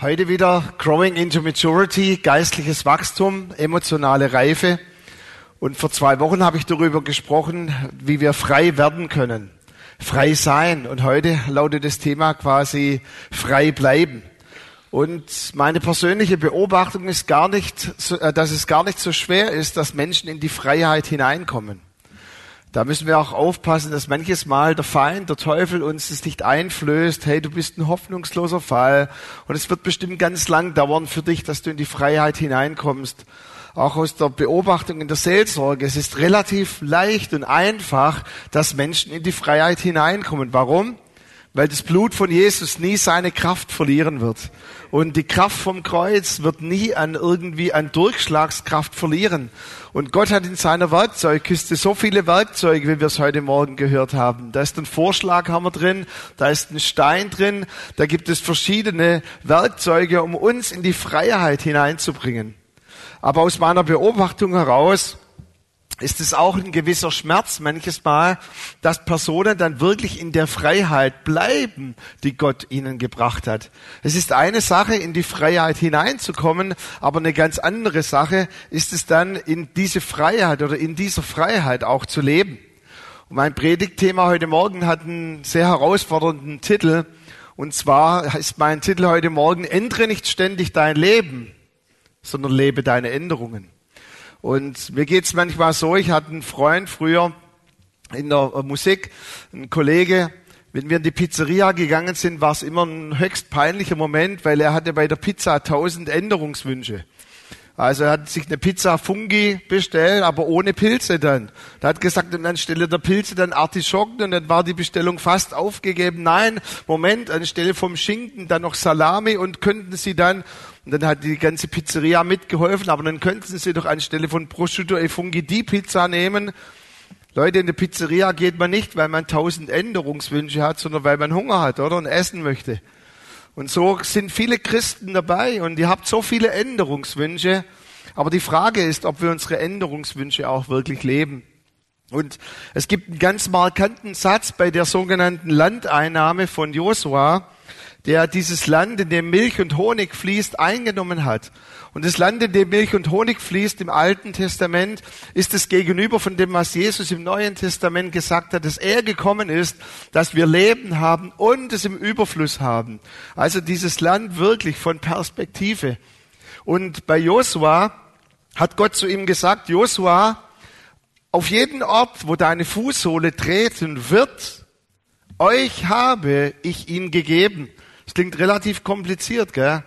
Heute wieder Growing into Maturity, geistliches Wachstum, emotionale Reife. Und vor zwei Wochen habe ich darüber gesprochen, wie wir frei werden können. Frei sein. Und heute lautet das Thema quasi frei bleiben. Und meine persönliche Beobachtung ist gar nicht, äh, dass es gar nicht so schwer ist, dass Menschen in die Freiheit hineinkommen. Da müssen wir auch aufpassen, dass manches Mal der Feind, der Teufel uns es nicht einflößt, hey, du bist ein hoffnungsloser Fall und es wird bestimmt ganz lang dauern für dich, dass du in die Freiheit hineinkommst. Auch aus der Beobachtung in der Seelsorge, es ist relativ leicht und einfach, dass Menschen in die Freiheit hineinkommen. Warum? Weil das Blut von Jesus nie seine Kraft verlieren wird. Und die Kraft vom Kreuz wird nie an irgendwie an Durchschlagskraft verlieren. Und Gott hat in seiner Werkzeugkiste so viele Werkzeuge, wie wir es heute Morgen gehört haben. Da ist ein Vorschlaghammer drin, da ist ein Stein drin, da gibt es verschiedene Werkzeuge, um uns in die Freiheit hineinzubringen. Aber aus meiner Beobachtung heraus, ist es auch ein gewisser Schmerz manches Mal, dass Personen dann wirklich in der Freiheit bleiben, die Gott ihnen gebracht hat. Es ist eine Sache, in die Freiheit hineinzukommen, aber eine ganz andere Sache ist es dann, in diese Freiheit oder in dieser Freiheit auch zu leben. Und mein Predigtthema heute Morgen hat einen sehr herausfordernden Titel. Und zwar ist mein Titel heute Morgen, ändere nicht ständig dein Leben, sondern lebe deine Änderungen. Und mir geht's manchmal so, ich hatte einen Freund früher in der Musik, ein Kollege, wenn wir in die Pizzeria gegangen sind, war es immer ein höchst peinlicher Moment, weil er hatte bei der Pizza tausend Änderungswünsche. Also er hat sich eine Pizza Fungi bestellt, aber ohne Pilze dann. Er hat gesagt, und anstelle der Pilze dann Artischocken und dann war die Bestellung fast aufgegeben. Nein, Moment, anstelle vom Schinken dann noch Salami und könnten sie dann und dann hat die ganze Pizzeria mitgeholfen, aber dann könnten sie doch anstelle von Prosciutto e Fungi die Pizza nehmen. Leute, in der Pizzeria geht man nicht, weil man tausend Änderungswünsche hat, sondern weil man Hunger hat, oder? Und essen möchte. Und so sind viele Christen dabei und ihr habt so viele Änderungswünsche. Aber die Frage ist, ob wir unsere Änderungswünsche auch wirklich leben. Und es gibt einen ganz markanten Satz bei der sogenannten Landeinnahme von Josua der dieses Land, in dem Milch und Honig fließt, eingenommen hat. Und das Land, in dem Milch und Honig fließt im Alten Testament, ist es gegenüber von dem, was Jesus im Neuen Testament gesagt hat, dass er gekommen ist, dass wir Leben haben und es im Überfluss haben. Also dieses Land wirklich von Perspektive. Und bei Josua hat Gott zu ihm gesagt, Josua, auf jeden Ort, wo deine Fußsohle treten wird, euch habe ich ihn gegeben. Klingt relativ kompliziert, gell?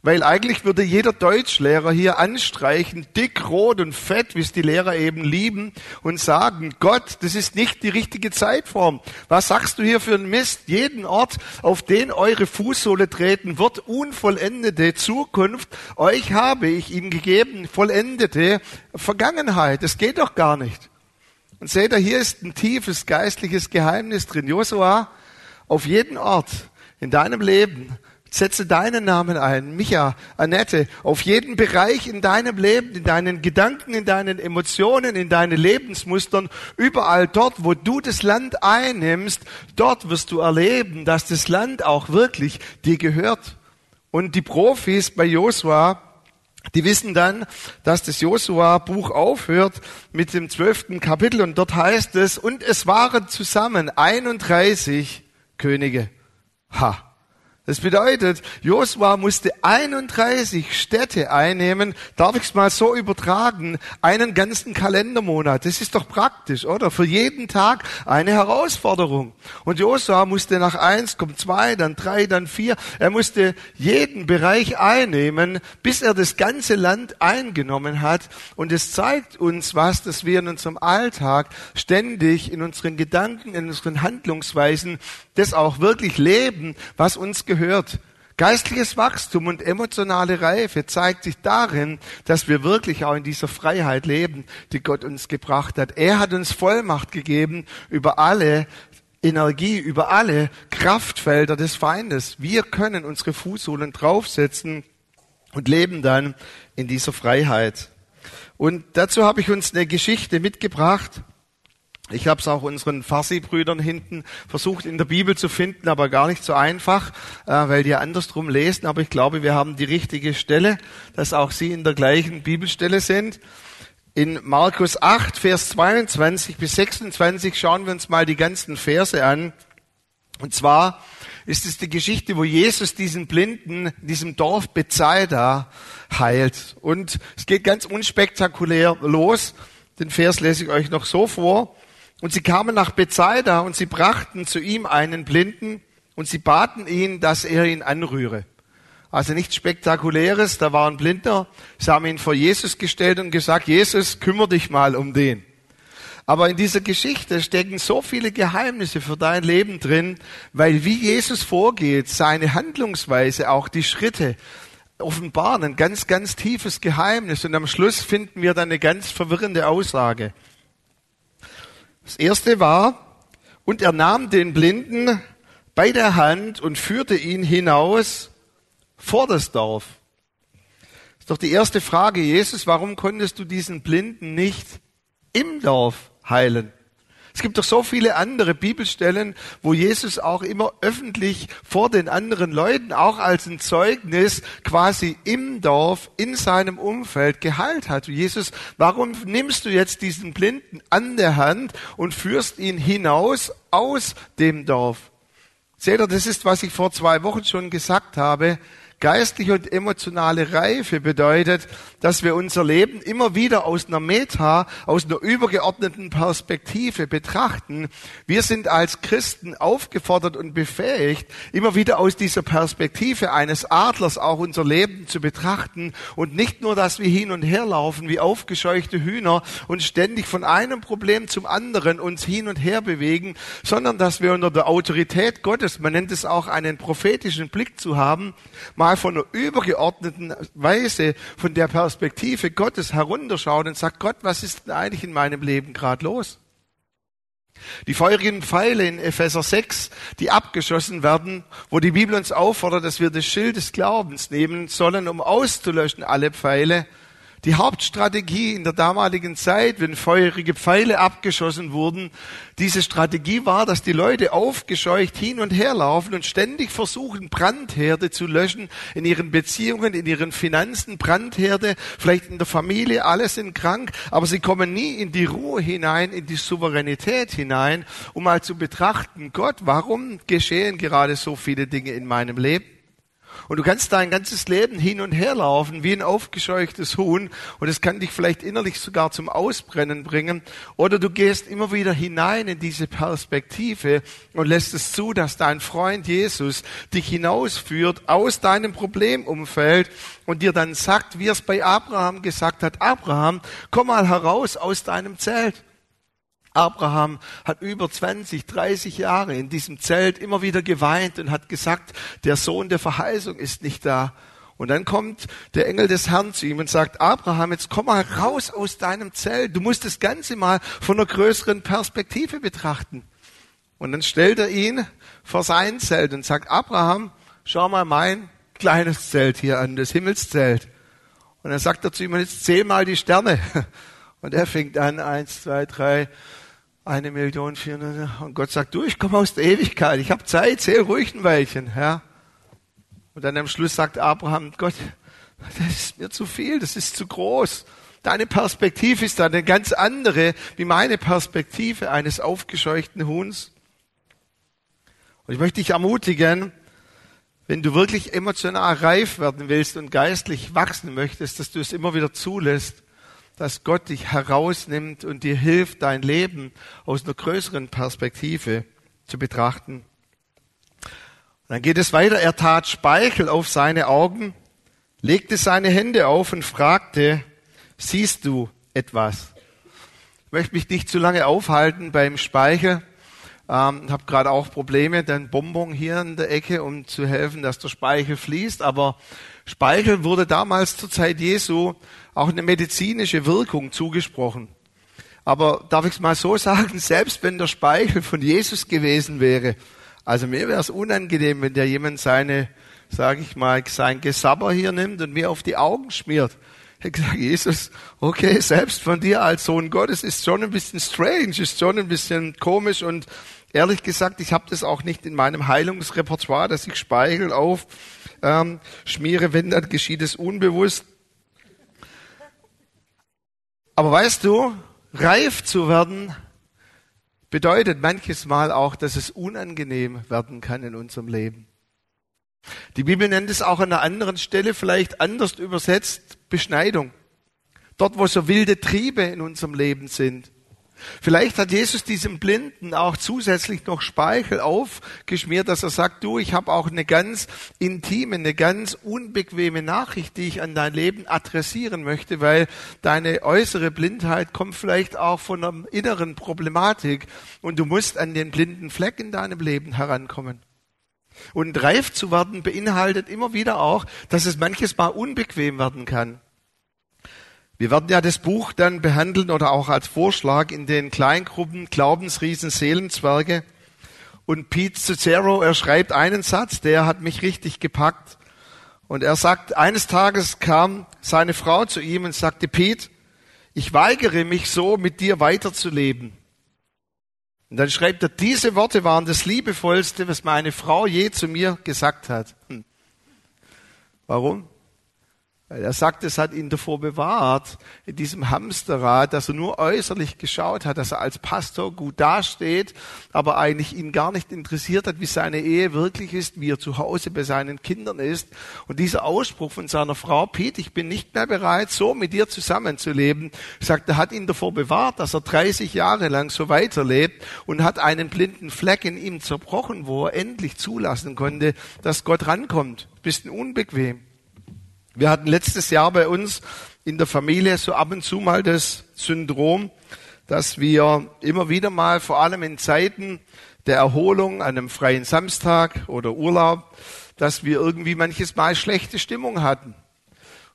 Weil eigentlich würde jeder Deutschlehrer hier anstreichen, dick, rot und fett, wie es die Lehrer eben lieben, und sagen, Gott, das ist nicht die richtige Zeitform. Was sagst du hier für ein Mist? Jeden Ort, auf den eure Fußsohle treten wird, unvollendete Zukunft, euch habe ich ihm gegeben, vollendete Vergangenheit. Das geht doch gar nicht. Und seht ihr, hier ist ein tiefes geistliches Geheimnis drin. Josua, auf jeden Ort, in deinem Leben. Setze deinen Namen ein, Micha, Annette, auf jeden Bereich in deinem Leben, in deinen Gedanken, in deinen Emotionen, in deinen Lebensmustern, überall dort, wo du das Land einnimmst, dort wirst du erleben, dass das Land auch wirklich dir gehört. Und die Profis bei Josua, die wissen dann, dass das Josua-Buch aufhört mit dem zwölften Kapitel und dort heißt es, und es waren zusammen 31 Könige. Ha. Das bedeutet, Josua musste 31 Städte einnehmen, darf ich es mal so übertragen, einen ganzen Kalendermonat. Das ist doch praktisch, oder? Für jeden Tag eine Herausforderung. Und Josua musste nach eins, kommt zwei, dann drei, dann vier. Er musste jeden Bereich einnehmen, bis er das ganze Land eingenommen hat. Und es zeigt uns was, dass wir in unserem Alltag ständig in unseren Gedanken, in unseren Handlungsweisen das auch wirklich leben, was uns gehört. Geistliches Wachstum und emotionale Reife zeigt sich darin, dass wir wirklich auch in dieser Freiheit leben, die Gott uns gebracht hat. Er hat uns Vollmacht gegeben über alle Energie, über alle Kraftfelder des Feindes. Wir können unsere Fußsohlen draufsetzen und leben dann in dieser Freiheit. Und dazu habe ich uns eine Geschichte mitgebracht Ich habe es auch unseren Farsi-Brüdern hinten versucht in der Bibel zu finden, aber gar nicht so einfach, äh, weil die andersrum lesen. Aber ich glaube, wir haben die richtige Stelle, dass auch sie in der gleichen Bibelstelle sind. In Markus 8, Vers 22 bis 26 schauen wir uns mal die ganzen Verse an. Und zwar ist es die Geschichte, wo Jesus diesen Blinden in diesem Dorf Bethsaida heilt. Und es geht ganz unspektakulär los. Den Vers lese ich euch noch so vor. Und sie kamen nach Bethsaida und sie brachten zu ihm einen Blinden und sie baten ihn, dass er ihn anrühre. Also nichts Spektakuläres, da war ein Blinder, sie haben ihn vor Jesus gestellt und gesagt, Jesus, kümmere dich mal um den. Aber in dieser Geschichte stecken so viele Geheimnisse für dein Leben drin, weil wie Jesus vorgeht, seine Handlungsweise, auch die Schritte, offenbaren ein ganz, ganz tiefes Geheimnis. Und am Schluss finden wir dann eine ganz verwirrende Aussage. Das erste war, und er nahm den Blinden bei der Hand und führte ihn hinaus vor das Dorf. Das ist doch die erste Frage, Jesus, warum konntest du diesen Blinden nicht im Dorf heilen? Es gibt doch so viele andere Bibelstellen, wo Jesus auch immer öffentlich vor den anderen Leuten, auch als ein Zeugnis quasi im Dorf, in seinem Umfeld geheilt hat. Jesus, warum nimmst du jetzt diesen Blinden an der Hand und führst ihn hinaus aus dem Dorf? Seht ihr, das ist, was ich vor zwei Wochen schon gesagt habe. Geistliche und emotionale Reife bedeutet, dass wir unser Leben immer wieder aus einer Meta, aus einer übergeordneten Perspektive betrachten. Wir sind als Christen aufgefordert und befähigt, immer wieder aus dieser Perspektive eines Adlers auch unser Leben zu betrachten und nicht nur, dass wir hin und her laufen wie aufgescheuchte Hühner und ständig von einem Problem zum anderen uns hin und her bewegen, sondern dass wir unter der Autorität Gottes, man nennt es auch einen prophetischen Blick zu haben, mal mal von einer übergeordneten Weise, von der Perspektive Gottes herunterschaut und sagt, Gott, was ist denn eigentlich in meinem Leben gerade los? Die feurigen Pfeile in Epheser 6, die abgeschossen werden, wo die Bibel uns auffordert, dass wir das Schild des Glaubens nehmen sollen, um auszulöschen alle Pfeile, die Hauptstrategie in der damaligen Zeit, wenn feurige Pfeile abgeschossen wurden, diese Strategie war, dass die Leute aufgescheucht hin und her laufen und ständig versuchen, Brandherde zu löschen in ihren Beziehungen, in ihren Finanzen, Brandherde, vielleicht in der Familie, alle sind krank, aber sie kommen nie in die Ruhe hinein, in die Souveränität hinein, um mal zu betrachten, Gott, warum geschehen gerade so viele Dinge in meinem Leben? Und du kannst dein ganzes Leben hin und her laufen wie ein aufgescheuchtes Huhn und es kann dich vielleicht innerlich sogar zum Ausbrennen bringen. Oder du gehst immer wieder hinein in diese Perspektive und lässt es zu, dass dein Freund Jesus dich hinausführt aus deinem Problemumfeld und dir dann sagt, wie er es bei Abraham gesagt hat, Abraham, komm mal heraus aus deinem Zelt. Abraham hat über 20, 30 Jahre in diesem Zelt immer wieder geweint und hat gesagt, der Sohn der Verheißung ist nicht da. Und dann kommt der Engel des Herrn zu ihm und sagt, Abraham, jetzt komm mal raus aus deinem Zelt. Du musst das Ganze mal von einer größeren Perspektive betrachten. Und dann stellt er ihn vor sein Zelt und sagt, Abraham, schau mal mein kleines Zelt hier an, das Himmelszelt. Und dann sagt er zu ihm, jetzt zähl mal die Sterne. Und er fängt an, eins, zwei, drei, eine Million vierhundert. Und Gott sagt, du, ich komme aus der Ewigkeit, ich habe Zeit, zähl ruhig ein Weilchen. Ja. Und dann am Schluss sagt Abraham, Gott, das ist mir zu viel, das ist zu groß. Deine Perspektive ist da eine ganz andere wie meine Perspektive eines aufgescheuchten Huhns. Und ich möchte dich ermutigen, wenn du wirklich emotional reif werden willst und geistlich wachsen möchtest, dass du es immer wieder zulässt, dass Gott dich herausnimmt und dir hilft, dein Leben aus einer größeren Perspektive zu betrachten. Und dann geht es weiter. Er tat Speichel auf seine Augen, legte seine Hände auf und fragte, siehst du etwas? Ich möchte mich nicht zu lange aufhalten beim Speichel. Ähm, habe gerade auch Probleme, den Bonbon hier in der Ecke, um zu helfen, dass der Speichel fließt. Aber Speichel wurde damals zur Zeit Jesu auch eine medizinische Wirkung zugesprochen. Aber darf ich es mal so sagen, selbst wenn der Speichel von Jesus gewesen wäre, also mir wäre es unangenehm, wenn der jemand seine, sage ich mal, sein Gesabber hier nimmt und mir auf die Augen schmiert. Ich gesagt, Jesus, okay, selbst von dir als Sohn Gottes ist schon ein bisschen strange, ist schon ein bisschen komisch und ehrlich gesagt, ich habe das auch nicht in meinem Heilungsrepertoire, dass ich Speichel auf ähm, schmiere, wenn dann geschieht es unbewusst. Aber weißt du, reif zu werden bedeutet manches Mal auch, dass es unangenehm werden kann in unserem Leben. Die Bibel nennt es auch an einer anderen Stelle vielleicht anders übersetzt Beschneidung. Dort, wo so wilde Triebe in unserem Leben sind. Vielleicht hat Jesus diesem Blinden auch zusätzlich noch Speichel aufgeschmiert, dass er sagt, du, ich habe auch eine ganz intime, eine ganz unbequeme Nachricht, die ich an dein Leben adressieren möchte, weil deine äußere Blindheit kommt vielleicht auch von einer inneren Problematik und du musst an den blinden Fleck in deinem Leben herankommen. Und reif zu werden beinhaltet immer wieder auch, dass es manches Mal unbequem werden kann. Wir werden ja das Buch dann behandeln oder auch als Vorschlag in den Kleingruppen Glaubensriesen Seelenzwerge. Und Pete Cicero, er schreibt einen Satz, der hat mich richtig gepackt. Und er sagt, eines Tages kam seine Frau zu ihm und sagte, Pete, ich weigere mich so, mit dir weiterzuleben. Und dann schreibt er, diese Worte waren das Liebevollste, was meine Frau je zu mir gesagt hat. Hm. Warum? Er sagt, es hat ihn davor bewahrt, in diesem Hamsterrad, dass er nur äußerlich geschaut hat, dass er als Pastor gut dasteht, aber eigentlich ihn gar nicht interessiert hat, wie seine Ehe wirklich ist, wie er zu Hause bei seinen Kindern ist. Und dieser Ausspruch von seiner Frau, Pete, ich bin nicht mehr bereit, so mit dir zusammenzuleben, sagt, er hat ihn davor bewahrt, dass er 30 Jahre lang so weiterlebt und hat einen blinden Fleck in ihm zerbrochen, wo er endlich zulassen konnte, dass Gott rankommt. Bisschen unbequem. Wir hatten letztes Jahr bei uns in der Familie so ab und zu mal das Syndrom, dass wir immer wieder mal, vor allem in Zeiten der Erholung, an einem freien Samstag oder Urlaub, dass wir irgendwie manches Mal schlechte Stimmung hatten.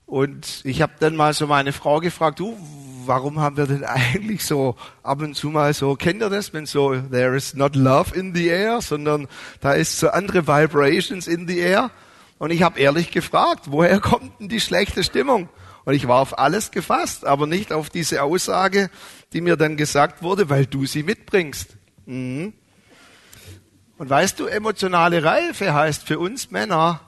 Und ich habe dann mal so meine Frau gefragt, du, warum haben wir denn eigentlich so ab und zu mal so, kennt ihr das, wenn so, there is not love in the air, sondern da ist so andere Vibrations in the air. Und ich habe ehrlich gefragt, woher kommt denn die schlechte Stimmung? Und ich war auf alles gefasst, aber nicht auf diese Aussage, die mir dann gesagt wurde, weil du sie mitbringst. Mhm. Und weißt du, emotionale Reife heißt für uns Männer,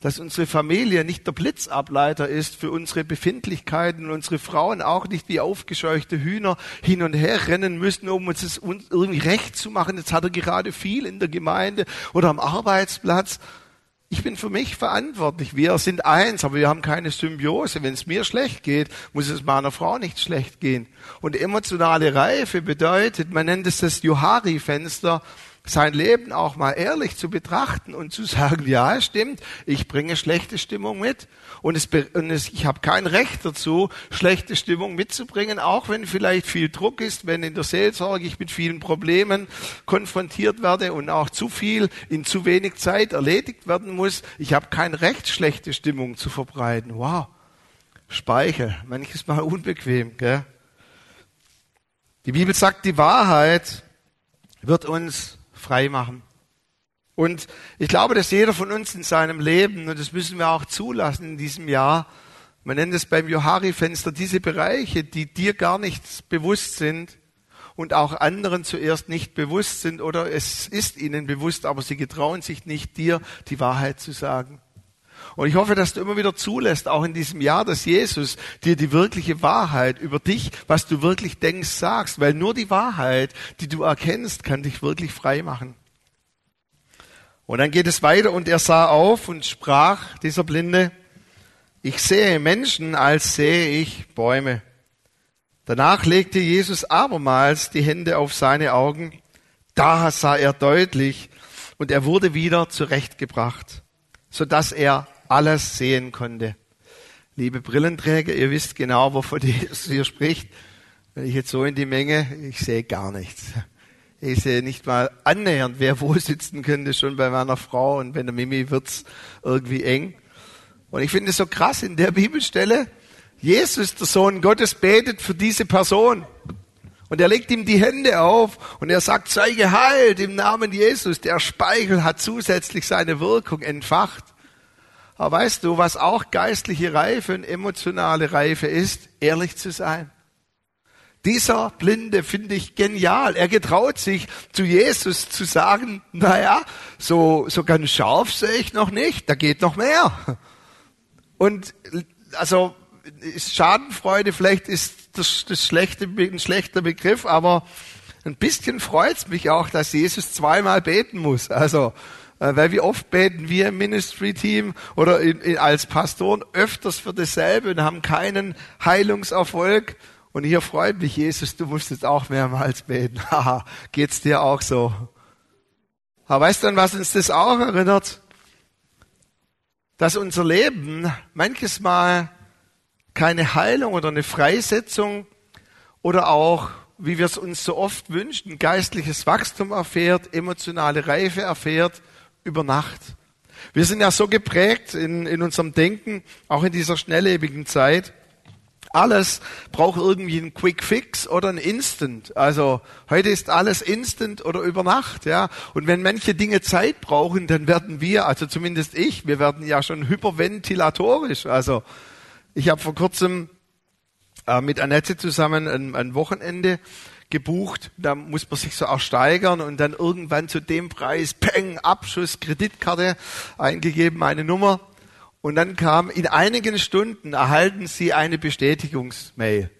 dass unsere Familie nicht der Blitzableiter ist für unsere Befindlichkeiten und unsere Frauen auch nicht wie aufgescheuchte Hühner hin und her rennen müssen, um uns es irgendwie recht zu machen. Jetzt hat er gerade viel in der Gemeinde oder am Arbeitsplatz, ich bin für mich verantwortlich. Wir sind eins, aber wir haben keine Symbiose. Wenn es mir schlecht geht, muss es meiner Frau nicht schlecht gehen. Und emotionale Reife bedeutet, man nennt es das Johari-Fenster, sein Leben auch mal ehrlich zu betrachten und zu sagen, ja, stimmt, ich bringe schlechte Stimmung mit und, es, und es, ich habe kein Recht dazu, schlechte Stimmung mitzubringen, auch wenn vielleicht viel Druck ist, wenn in der Seelsorge ich mit vielen Problemen konfrontiert werde und auch zu viel in zu wenig Zeit erledigt werden muss. Ich habe kein Recht, schlechte Stimmung zu verbreiten. Wow, Speichel, manches Mal unbequem. Gell? Die Bibel sagt, die Wahrheit wird uns frei machen. Und ich glaube, dass jeder von uns in seinem Leben, und das müssen wir auch zulassen in diesem Jahr, man nennt es beim Johari-Fenster, diese Bereiche, die dir gar nicht bewusst sind und auch anderen zuerst nicht bewusst sind oder es ist ihnen bewusst, aber sie getrauen sich nicht, dir die Wahrheit zu sagen. Und ich hoffe, dass du immer wieder zulässt, auch in diesem Jahr, dass Jesus dir die wirkliche Wahrheit über dich, was du wirklich denkst, sagst, weil nur die Wahrheit, die du erkennst, kann dich wirklich frei machen. Und dann geht es weiter und er sah auf und sprach, dieser Blinde, ich sehe Menschen, als sehe ich Bäume. Danach legte Jesus abermals die Hände auf seine Augen. Da sah er deutlich und er wurde wieder zurechtgebracht, so dass er alles sehen konnte. Liebe Brillenträger, ihr wisst genau, wovon Jesus hier spricht. Wenn ich jetzt so in die Menge, ich sehe gar nichts. Ich sehe nicht mal annähernd, wer wo sitzen könnte, schon bei meiner Frau und bei der Mimi wird's irgendwie eng. Und ich finde es so krass in der Bibelstelle, Jesus, der Sohn Gottes, betet für diese Person. Und er legt ihm die Hände auf und er sagt, sei geheilt im Namen Jesus. Der Speichel hat zusätzlich seine Wirkung entfacht. Aber weißt du, was auch geistliche Reife und emotionale Reife ist? Ehrlich zu sein. Dieser Blinde finde ich genial. Er getraut sich zu Jesus zu sagen, naja, so, so ganz scharf sehe ich noch nicht, da geht noch mehr. Und also Schadenfreude vielleicht ist das, das schlechte, ein schlechter Begriff, aber ein bisschen freut's mich auch, dass Jesus zweimal beten muss. Also äh, weil wie oft beten wir im Ministry-Team oder in, in, als Pastoren öfters für dasselbe und haben keinen Heilungserfolg. Und hier freut mich Jesus, du musst jetzt auch mehrmals beten. Haha, geht's dir auch so? Aber weißt du, an was uns das auch erinnert? Dass unser Leben manches Mal keine Heilung oder eine Freisetzung oder auch, wie wir es uns so oft wünschen, geistliches Wachstum erfährt, emotionale Reife erfährt, über Nacht. Wir sind ja so geprägt in, in unserem Denken, auch in dieser schnelllebigen Zeit. Alles braucht irgendwie einen Quick Fix oder ein Instant. Also heute ist alles Instant oder über Nacht, ja. Und wenn manche Dinge Zeit brauchen, dann werden wir, also zumindest ich, wir werden ja schon hyperventilatorisch. Also ich habe vor kurzem äh, mit Annette zusammen ein, ein Wochenende gebucht. Da muss man sich so auch steigern und dann irgendwann zu dem Preis, Peng, Abschuss, Kreditkarte eingegeben, eine Nummer. Und dann kam, in einigen Stunden erhalten Sie eine Bestätigungsmail.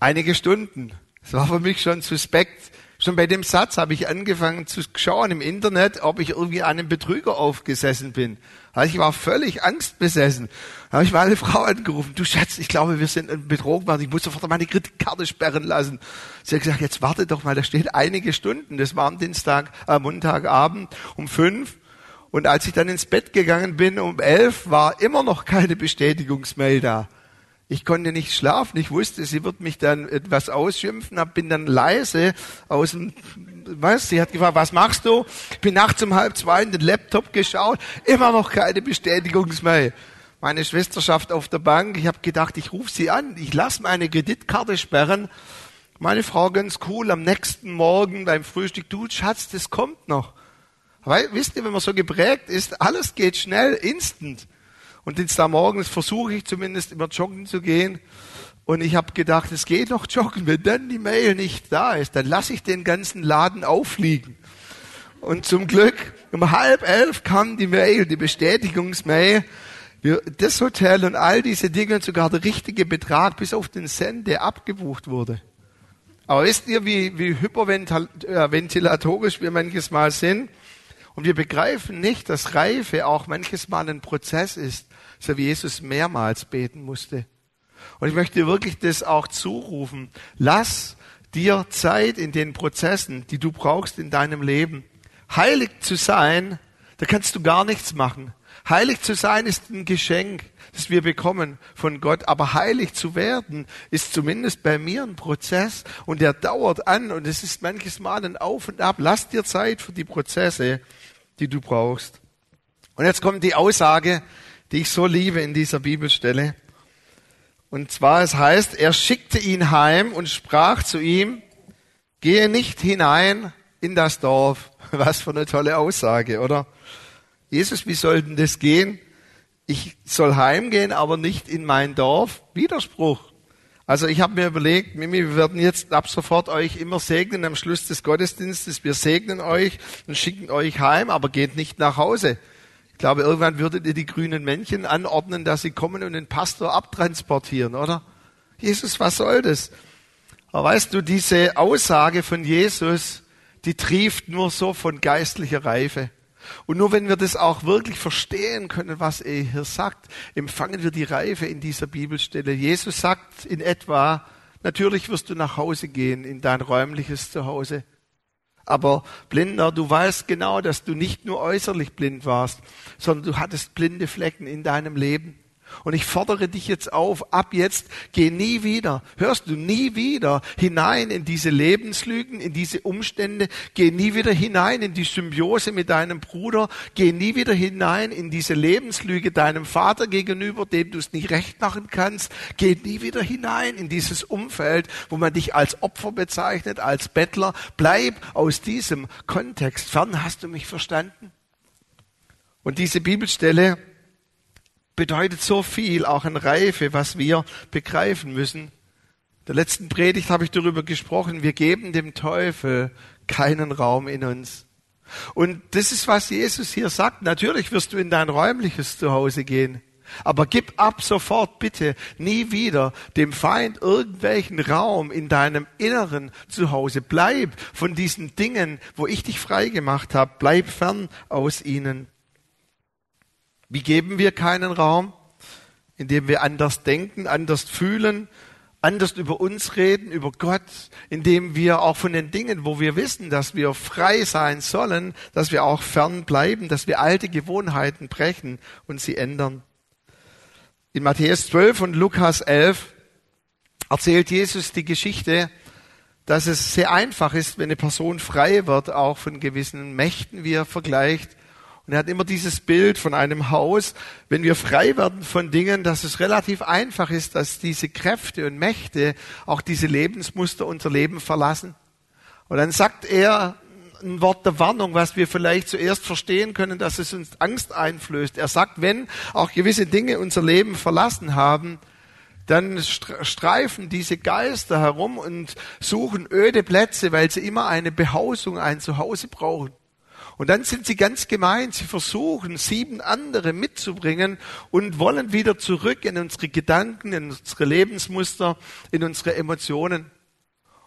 Einige Stunden. Das war für mich schon suspekt. Schon bei dem Satz habe ich angefangen zu schauen im Internet, ob ich irgendwie einem Betrüger aufgesessen bin. Also ich war völlig angstbesessen. Da habe ich meine Frau angerufen. Du Schatz, ich glaube, wir sind betrogen worden. Ich muss sofort meine Kreditkarte sperren lassen. Sie hat gesagt, jetzt warte doch mal, da steht einige Stunden. Das war am Dienstag, äh, Montagabend um fünf. Und als ich dann ins Bett gegangen bin um elf, war immer noch keine Bestätigungsmail da. Ich konnte nicht schlafen. Ich wusste, sie wird mich dann etwas ausschimpfen. Bin dann leise aus dem, was? Sie hat gefragt, was machst du? Bin nachts um halb zwei in den Laptop geschaut. Immer noch keine Bestätigungsmail. Meine Schwester schafft auf der Bank. Ich habe gedacht, ich rufe sie an. Ich lasse meine Kreditkarte sperren. Meine Frau ganz cool am nächsten Morgen beim Frühstück. Du Schatz, das kommt noch. Weil, wisst ihr, wenn man so geprägt ist, alles geht schnell, instant. Und jetzt da morgens versuche ich zumindest immer joggen zu gehen. Und ich habe gedacht, es geht noch joggen. Wenn dann die Mail nicht da ist, dann lasse ich den ganzen Laden aufliegen. Und zum Glück, um halb elf kam die Mail, die Bestätigungsmail. Das Hotel und all diese Dinge und sogar der richtige Betrag bis auf den Cent, der abgebucht wurde. Aber wisst ihr, wie, wie hyperventilatorisch wir manches Mal sind? Und wir begreifen nicht, dass Reife auch manches Mal ein Prozess ist so wie Jesus mehrmals beten musste. Und ich möchte wirklich das auch zurufen. Lass dir Zeit in den Prozessen, die du brauchst in deinem Leben. Heilig zu sein, da kannst du gar nichts machen. Heilig zu sein ist ein Geschenk, das wir bekommen von Gott. Aber heilig zu werden ist zumindest bei mir ein Prozess und der dauert an und es ist manches Mal ein Auf und Ab. Lass dir Zeit für die Prozesse, die du brauchst. Und jetzt kommt die Aussage, die ich so liebe in dieser Bibelstelle. Und zwar, es heißt, er schickte ihn heim und sprach zu ihm, gehe nicht hinein in das Dorf. Was für eine tolle Aussage, oder? Jesus, wie soll denn das gehen? Ich soll heimgehen, aber nicht in mein Dorf. Widerspruch. Also ich habe mir überlegt, Mimi, wir werden jetzt ab sofort euch immer segnen am Schluss des Gottesdienstes. Wir segnen euch und schicken euch heim, aber geht nicht nach Hause. Ich glaube, irgendwann würdet ihr die grünen Männchen anordnen, dass sie kommen und den Pastor abtransportieren, oder? Jesus, was soll das? Aber weißt du, diese Aussage von Jesus, die trieft nur so von geistlicher Reife. Und nur wenn wir das auch wirklich verstehen können, was er hier sagt, empfangen wir die Reife in dieser Bibelstelle. Jesus sagt in etwa, natürlich wirst du nach Hause gehen, in dein räumliches Zuhause. Aber Blinder, du weißt genau, dass du nicht nur äußerlich blind warst, sondern du hattest blinde Flecken in deinem Leben. Und ich fordere dich jetzt auf, ab jetzt geh nie wieder, hörst du nie wieder hinein in diese Lebenslügen, in diese Umstände, geh nie wieder hinein in die Symbiose mit deinem Bruder, geh nie wieder hinein in diese Lebenslüge deinem Vater gegenüber, dem du es nicht recht machen kannst, geh nie wieder hinein in dieses Umfeld, wo man dich als Opfer bezeichnet, als Bettler. Bleib aus diesem Kontext fern. Hast du mich verstanden? Und diese Bibelstelle, bedeutet so viel, auch an Reife, was wir begreifen müssen. In der letzten Predigt habe ich darüber gesprochen, wir geben dem Teufel keinen Raum in uns. Und das ist, was Jesus hier sagt. Natürlich wirst du in dein räumliches Zuhause gehen. Aber gib ab sofort bitte nie wieder dem Feind irgendwelchen Raum in deinem inneren Zuhause. Bleib von diesen Dingen, wo ich dich frei gemacht habe. Bleib fern aus ihnen. Wie geben wir keinen Raum? Indem wir anders denken, anders fühlen, anders über uns reden, über Gott, indem wir auch von den Dingen, wo wir wissen, dass wir frei sein sollen, dass wir auch fern bleiben, dass wir alte Gewohnheiten brechen und sie ändern. In Matthäus 12 und Lukas 11 erzählt Jesus die Geschichte, dass es sehr einfach ist, wenn eine Person frei wird, auch von gewissen Mächten, wie er vergleicht. Und er hat immer dieses Bild von einem Haus, wenn wir frei werden von Dingen, dass es relativ einfach ist, dass diese Kräfte und Mächte auch diese Lebensmuster unser Leben verlassen. Und dann sagt er, ein Wort der Warnung, was wir vielleicht zuerst verstehen können, dass es uns Angst einflößt. Er sagt, wenn auch gewisse Dinge unser Leben verlassen haben, dann streifen diese Geister herum und suchen öde Plätze, weil sie immer eine Behausung, ein Zuhause brauchen. Und dann sind sie ganz gemein. Sie versuchen, sieben andere mitzubringen und wollen wieder zurück in unsere Gedanken, in unsere Lebensmuster, in unsere Emotionen.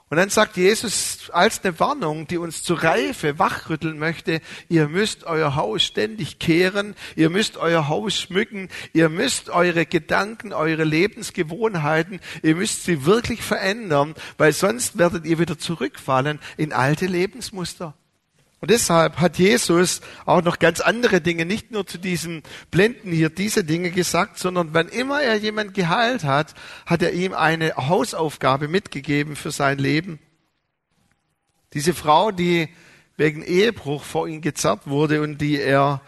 Und dann sagt Jesus als eine Warnung, die uns zur Reife wachrütteln möchte, ihr müsst euer Haus ständig kehren, ihr müsst euer Haus schmücken, ihr müsst eure Gedanken, eure Lebensgewohnheiten, ihr müsst sie wirklich verändern, weil sonst werdet ihr wieder zurückfallen in alte Lebensmuster. Und deshalb hat Jesus auch noch ganz andere Dinge, nicht nur zu diesem Blenden hier diese Dinge gesagt, sondern wenn immer er jemand geheilt hat, hat er ihm eine Hausaufgabe mitgegeben für sein Leben. Diese Frau, die wegen Ehebruch vor ihm gezerrt wurde und die er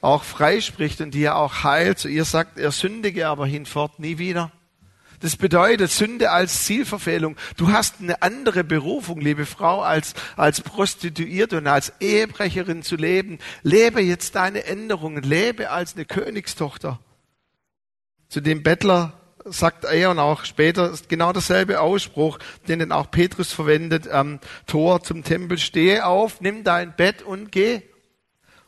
auch freispricht und die er auch heilt, zu ihr sagt, er sündige aber hinfort nie wieder. Das bedeutet Sünde als Zielverfehlung. Du hast eine andere Berufung, liebe Frau, als, als Prostituierte und als Ehebrecherin zu leben. Lebe jetzt deine Änderungen. Lebe als eine Königstochter. Zu dem Bettler sagt er und auch später ist genau derselbe Ausspruch, den dann auch Petrus verwendet am Tor zum Tempel. Stehe auf, nimm dein Bett und geh.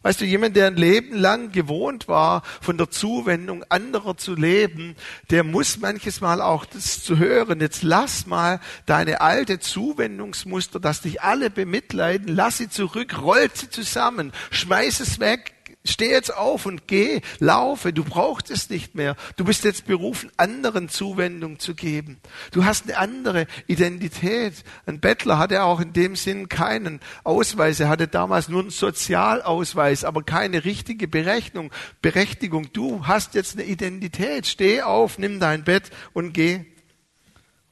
Weißt du, jemand, der ein Leben lang gewohnt war, von der Zuwendung anderer zu leben, der muss manches Mal auch das zu hören. Jetzt lass mal deine alte Zuwendungsmuster, dass dich alle bemitleiden, lass sie zurück, rollt sie zusammen, schmeiß es weg, Steh jetzt auf und geh, laufe, du brauchst es nicht mehr. Du bist jetzt berufen, anderen Zuwendung zu geben. Du hast eine andere Identität. Ein Bettler hatte auch in dem Sinn keinen Ausweis. Er hatte damals nur einen Sozialausweis, aber keine richtige Berechnung, Berechtigung. Du hast jetzt eine Identität. Steh auf, nimm dein Bett und geh.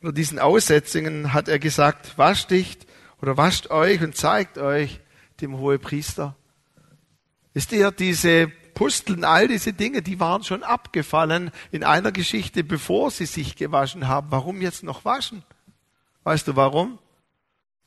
Unter diesen Aussetzungen hat er gesagt, wascht dich oder wascht euch und zeigt euch dem Hohepriester. Wisst ihr, diese Pusteln, all diese Dinge, die waren schon abgefallen in einer Geschichte, bevor sie sich gewaschen haben. Warum jetzt noch waschen? Weißt du warum?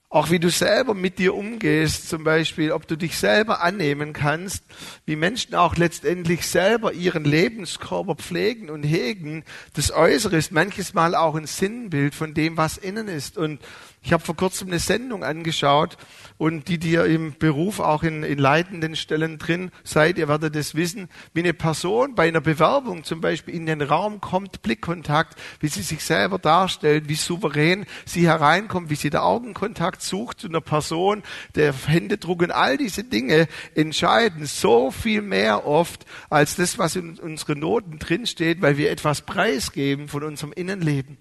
Auch wie du selber mit dir umgehst, zum Beispiel, ob du dich selber annehmen kannst, wie Menschen auch letztendlich selber ihren Lebenskörper pflegen und hegen. Das Äußere ist manches Mal auch ein Sinnbild von dem, was innen ist. Und ich habe vor kurzem eine Sendung angeschaut und die, die ihr im Beruf auch in, in leitenden Stellen drin seid, ihr werdet es wissen, wie eine Person bei einer Bewerbung zum Beispiel in den Raum kommt, Blickkontakt, wie sie sich selber darstellt, wie souverän sie hereinkommt, wie sie der Augenkontakt sucht zu einer Person, der Händedruck und all diese Dinge entscheiden so viel mehr oft als das, was in unseren Noten drinsteht, weil wir etwas preisgeben von unserem Innenleben.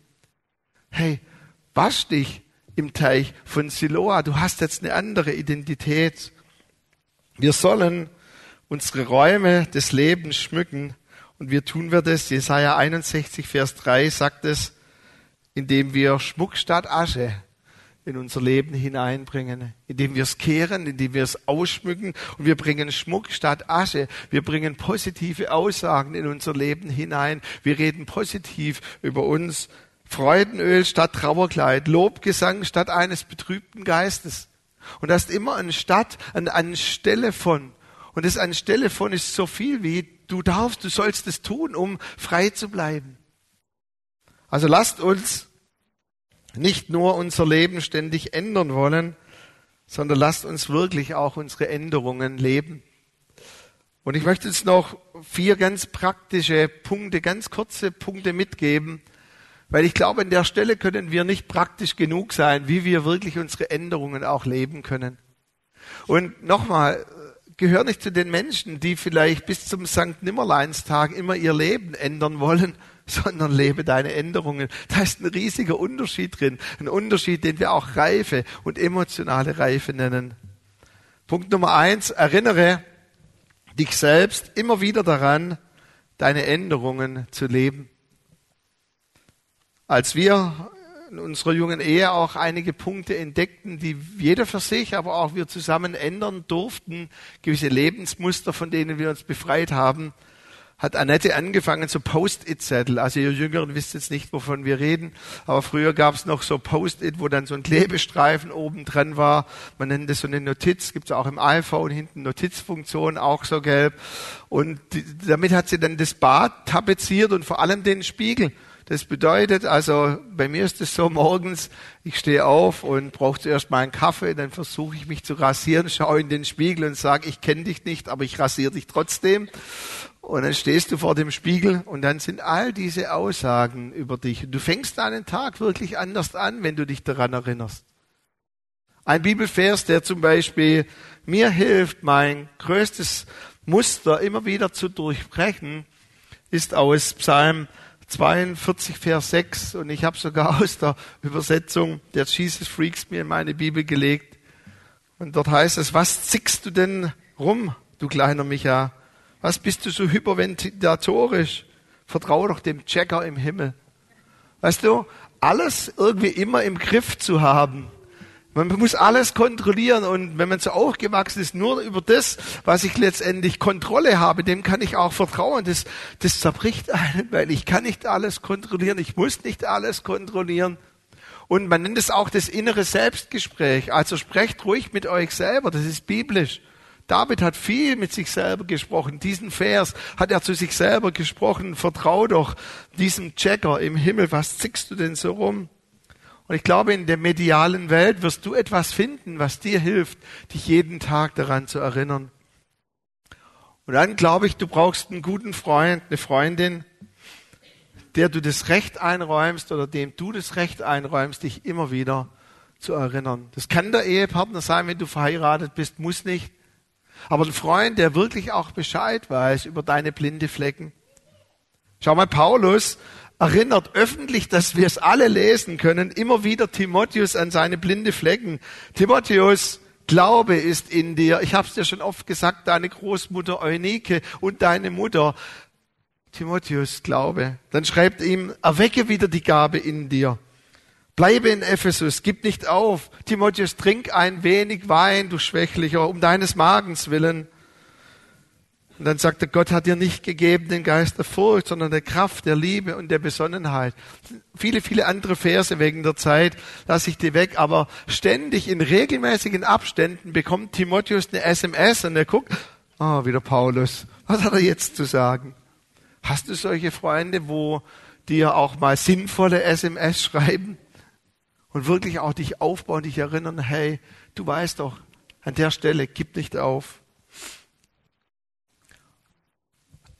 Hey, wasch dich im Teich von Siloa. Du hast jetzt eine andere Identität. Wir sollen unsere Räume des Lebens schmücken und wir tun wir das. Jesaja 61, Vers 3 sagt es, indem wir Schmuck statt Asche in unser Leben hineinbringen, indem wir es kehren, indem wir es ausschmücken und wir bringen Schmuck statt Asche. Wir bringen positive Aussagen in unser Leben hinein. Wir reden positiv über uns Freudenöl statt Trauerkleid, Lobgesang statt eines betrübten Geistes. Und das ist immer eine Stadt, an, anstelle von. Und das anstelle von ist so viel wie du darfst, du sollst es tun, um frei zu bleiben. Also lasst uns nicht nur unser Leben ständig ändern wollen, sondern lasst uns wirklich auch unsere Änderungen leben. Und ich möchte jetzt noch vier ganz praktische Punkte, ganz kurze Punkte mitgeben, weil ich glaube, an der Stelle können wir nicht praktisch genug sein, wie wir wirklich unsere Änderungen auch leben können. Und nochmal, gehör nicht zu den Menschen, die vielleicht bis zum Sankt Nimmerleinstag immer ihr Leben ändern wollen, sondern lebe deine Änderungen. Da ist ein riesiger Unterschied drin. Ein Unterschied, den wir auch Reife und emotionale Reife nennen. Punkt Nummer eins, erinnere dich selbst immer wieder daran, deine Änderungen zu leben. Als wir in unserer jungen Ehe auch einige Punkte entdeckten, die jeder für sich, aber auch wir zusammen ändern durften, gewisse Lebensmuster, von denen wir uns befreit haben, hat Annette angefangen, so Post-it-Zettel. Also ihr Jüngeren wisst jetzt nicht, wovon wir reden, aber früher gab es noch so Post-it, wo dann so ein Klebestreifen oben dran war. Man nennt das so eine Notiz, gibt es auch im iPhone hinten Notizfunktion, auch so gelb. Und damit hat sie dann das Bad tapeziert und vor allem den Spiegel. Das bedeutet, also bei mir ist es so morgens, ich stehe auf und brauche zuerst mal einen Kaffee, dann versuche ich mich zu rasieren, schaue in den Spiegel und sage, ich kenne dich nicht, aber ich rasiere dich trotzdem. Und dann stehst du vor dem Spiegel und dann sind all diese Aussagen über dich. Du fängst deinen Tag wirklich anders an, wenn du dich daran erinnerst. Ein Bibelvers, der zum Beispiel mir hilft, mein größtes Muster immer wieder zu durchbrechen, ist aus Psalm 42, Vers 6 und ich habe sogar aus der Übersetzung der Jesus Freaks mir in meine Bibel gelegt. Und dort heißt es, was zickst du denn rum, du kleiner Micha? Was bist du so hyperventilatorisch? Vertraue doch dem Checker im Himmel. Weißt du, alles irgendwie immer im Griff zu haben, man muss alles kontrollieren und wenn man so aufgewachsen ist, nur über das, was ich letztendlich Kontrolle habe, dem kann ich auch vertrauen. Das, das zerbricht einen, weil ich kann nicht alles kontrollieren, ich muss nicht alles kontrollieren. Und man nennt es auch das innere Selbstgespräch. Also sprecht ruhig mit euch selber, das ist biblisch. David hat viel mit sich selber gesprochen. Diesen Vers hat er zu sich selber gesprochen. Vertrau doch diesem Checker im Himmel. Was zickst du denn so rum? Und ich glaube, in der medialen Welt wirst du etwas finden, was dir hilft, dich jeden Tag daran zu erinnern. Und dann glaube ich, du brauchst einen guten Freund, eine Freundin, der du das Recht einräumst oder dem du das Recht einräumst, dich immer wieder zu erinnern. Das kann der Ehepartner sein, wenn du verheiratet bist, muss nicht. Aber ein Freund, der wirklich auch Bescheid weiß über deine blinde Flecken. Schau mal, Paulus erinnert öffentlich, dass wir es alle lesen können, immer wieder Timotheus an seine blinde Flecken. Timotheus, Glaube ist in dir. Ich habe es dir schon oft gesagt, deine Großmutter Eunike und deine Mutter. Timotheus, Glaube. Dann schreibt ihm, erwecke wieder die Gabe in dir. Bleibe in Ephesus, gib nicht auf. Timotheus, trink ein wenig Wein, du Schwächlicher, um deines Magens willen. Und dann sagt er, Gott hat dir nicht gegeben den Geist der Furcht, sondern der Kraft, der Liebe und der Besonnenheit. Viele, viele andere Verse wegen der Zeit lasse ich dir weg, aber ständig in regelmäßigen Abständen bekommt Timotheus eine SMS und er guckt, ah, oh, wieder Paulus. Was hat er jetzt zu sagen? Hast du solche Freunde, wo dir auch mal sinnvolle SMS schreiben und wirklich auch dich aufbauen, dich erinnern, hey, du weißt doch, an der Stelle, gib nicht auf.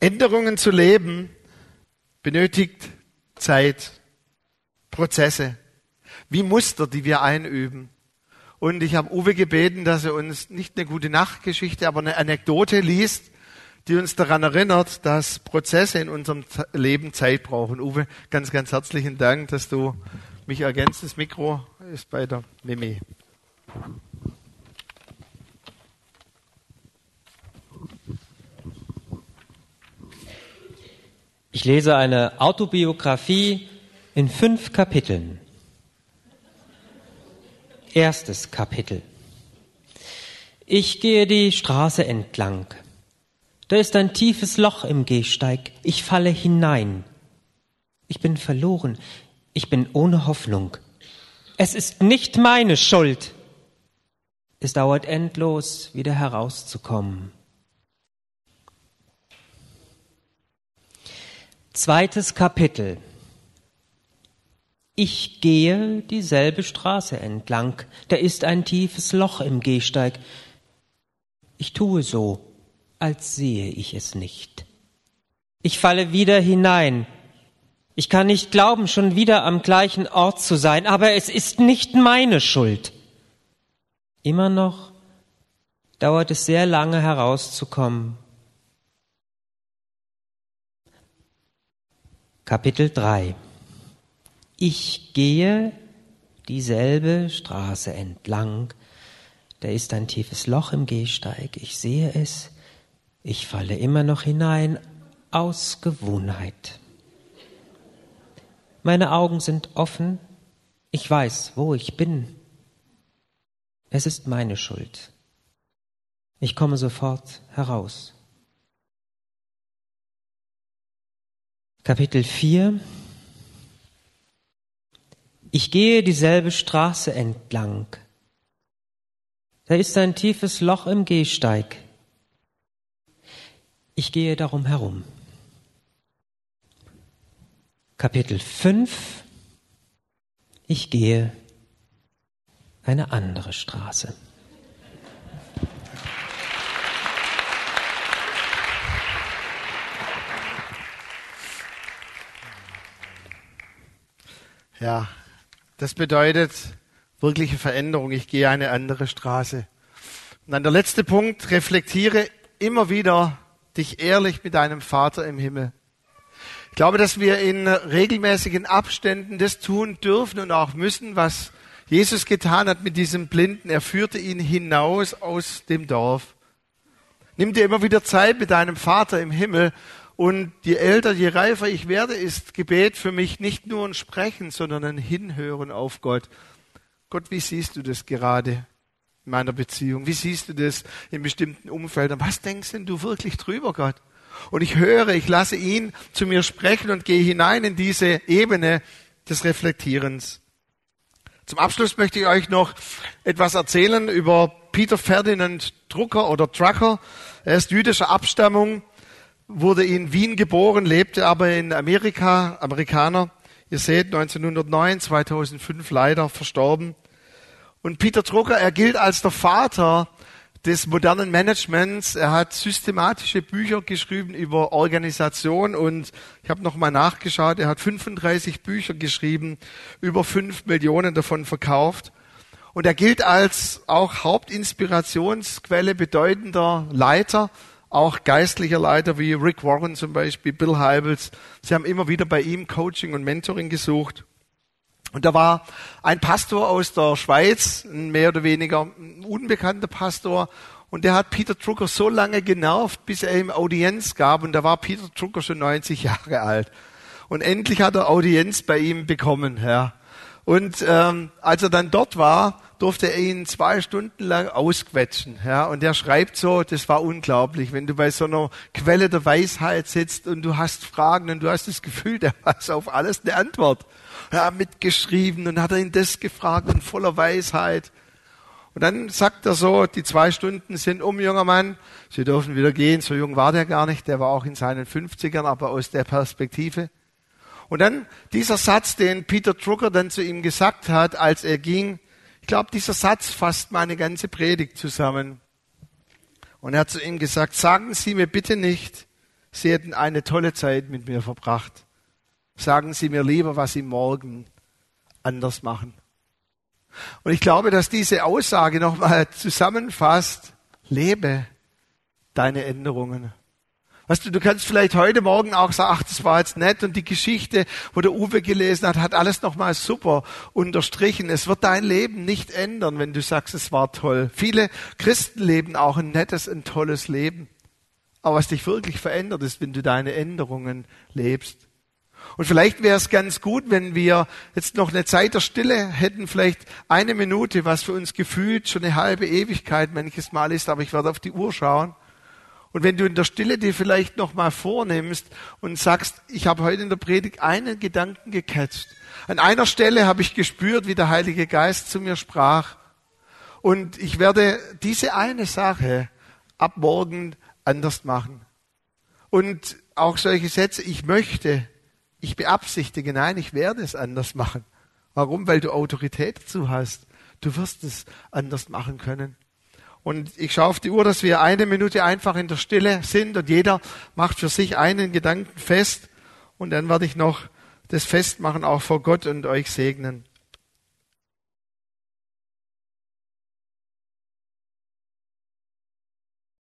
Änderungen zu leben benötigt Zeit, Prozesse, wie Muster, die wir einüben. Und ich habe Uwe gebeten, dass er uns nicht eine gute Nachtgeschichte, aber eine Anekdote liest, die uns daran erinnert, dass Prozesse in unserem Leben Zeit brauchen. Uwe, ganz, ganz herzlichen Dank, dass du mich ergänzt. Das Mikro ist bei der Mimi. Ich lese eine Autobiografie in fünf Kapiteln. Erstes Kapitel. Ich gehe die Straße entlang. Da ist ein tiefes Loch im Gehsteig. Ich falle hinein. Ich bin verloren. Ich bin ohne Hoffnung. Es ist nicht meine Schuld. Es dauert endlos, wieder herauszukommen. Zweites Kapitel. Ich gehe dieselbe Straße entlang. Da ist ein tiefes Loch im Gehsteig. Ich tue so, als sehe ich es nicht. Ich falle wieder hinein. Ich kann nicht glauben, schon wieder am gleichen Ort zu sein, aber es ist nicht meine Schuld. Immer noch dauert es sehr lange herauszukommen. Kapitel 3 Ich gehe dieselbe Straße entlang, da ist ein tiefes Loch im Gehsteig, ich sehe es, ich falle immer noch hinein aus Gewohnheit. Meine Augen sind offen, ich weiß, wo ich bin. Es ist meine Schuld. Ich komme sofort heraus. Kapitel 4 Ich gehe dieselbe Straße entlang. Da ist ein tiefes Loch im Gehsteig. Ich gehe darum herum. Kapitel 5 Ich gehe eine andere Straße. Ja, das bedeutet wirkliche Veränderung. Ich gehe eine andere Straße. Und dann der letzte Punkt, reflektiere immer wieder dich ehrlich mit deinem Vater im Himmel. Ich glaube, dass wir in regelmäßigen Abständen das tun dürfen und auch müssen, was Jesus getan hat mit diesem Blinden. Er führte ihn hinaus aus dem Dorf. Nimm dir immer wieder Zeit mit deinem Vater im Himmel und je älter, je reifer ich werde, ist Gebet für mich nicht nur ein Sprechen, sondern ein Hinhören auf Gott. Gott, wie siehst du das gerade in meiner Beziehung? Wie siehst du das in bestimmten Umfeldern? Was denkst denn du wirklich drüber, Gott? Und ich höre, ich lasse ihn zu mir sprechen und gehe hinein in diese Ebene des Reflektierens. Zum Abschluss möchte ich euch noch etwas erzählen über Peter Ferdinand Drucker oder Drucker. Er ist jüdischer Abstammung wurde in Wien geboren, lebte aber in Amerika, Amerikaner. Ihr seht, 1909, 2005 leider verstorben. Und Peter Drucker, er gilt als der Vater des modernen Managements. Er hat systematische Bücher geschrieben über Organisation und ich habe nochmal nachgeschaut, er hat 35 Bücher geschrieben, über 5 Millionen davon verkauft. Und er gilt als auch Hauptinspirationsquelle bedeutender Leiter auch geistlicher Leiter wie Rick Warren zum Beispiel, Bill Heibels, sie haben immer wieder bei ihm Coaching und Mentoring gesucht. Und da war ein Pastor aus der Schweiz, ein mehr oder weniger unbekannter Pastor, und der hat Peter Drucker so lange genervt, bis er ihm Audienz gab, und da war Peter Drucker schon 90 Jahre alt. Und endlich hat er Audienz bei ihm bekommen, ja. Und ähm, als er dann dort war, durfte er ihn zwei Stunden lang ausquetschen. Ja, und er schreibt so, das war unglaublich, wenn du bei so einer Quelle der Weisheit sitzt und du hast Fragen und du hast das Gefühl, der weiß auf alles eine Antwort. Ja, mitgeschrieben und hat er ihn das gefragt und voller Weisheit. Und dann sagt er so, die zwei Stunden sind um, junger Mann, Sie dürfen wieder gehen. So jung war der gar nicht, der war auch in seinen 50ern, aber aus der Perspektive. Und dann dieser Satz, den Peter Drucker dann zu ihm gesagt hat, als er ging, glaube, dieser Satz fasst meine ganze Predigt zusammen. Und er hat zu ihm gesagt, sagen Sie mir bitte nicht, Sie hätten eine tolle Zeit mit mir verbracht. Sagen Sie mir lieber, was Sie morgen anders machen. Und ich glaube, dass diese Aussage nochmal zusammenfasst, lebe deine Änderungen. Weißt du, du kannst vielleicht heute Morgen auch sagen, ach, das war jetzt nett und die Geschichte, wo der Uwe gelesen hat, hat alles nochmal super unterstrichen. Es wird dein Leben nicht ändern, wenn du sagst, es war toll. Viele Christen leben auch ein nettes, ein tolles Leben. Aber was dich wirklich verändert, ist, wenn du deine Änderungen lebst. Und vielleicht wäre es ganz gut, wenn wir jetzt noch eine Zeit der Stille hätten, vielleicht eine Minute, was für uns gefühlt schon eine halbe Ewigkeit manches Mal ist, aber ich werde auf die Uhr schauen. Und wenn du in der Stille dir vielleicht noch mal vornimmst und sagst, ich habe heute in der Predigt einen Gedanken gecatcht. An einer Stelle habe ich gespürt, wie der Heilige Geist zu mir sprach. Und ich werde diese eine Sache ab morgen anders machen. Und auch solche Sätze, ich möchte, ich beabsichtige, nein, ich werde es anders machen. Warum? Weil du Autorität dazu hast. Du wirst es anders machen können. Und ich schaue auf die Uhr, dass wir eine Minute einfach in der Stille sind und jeder macht für sich einen Gedanken fest. Und dann werde ich noch das Festmachen auch vor Gott und euch segnen.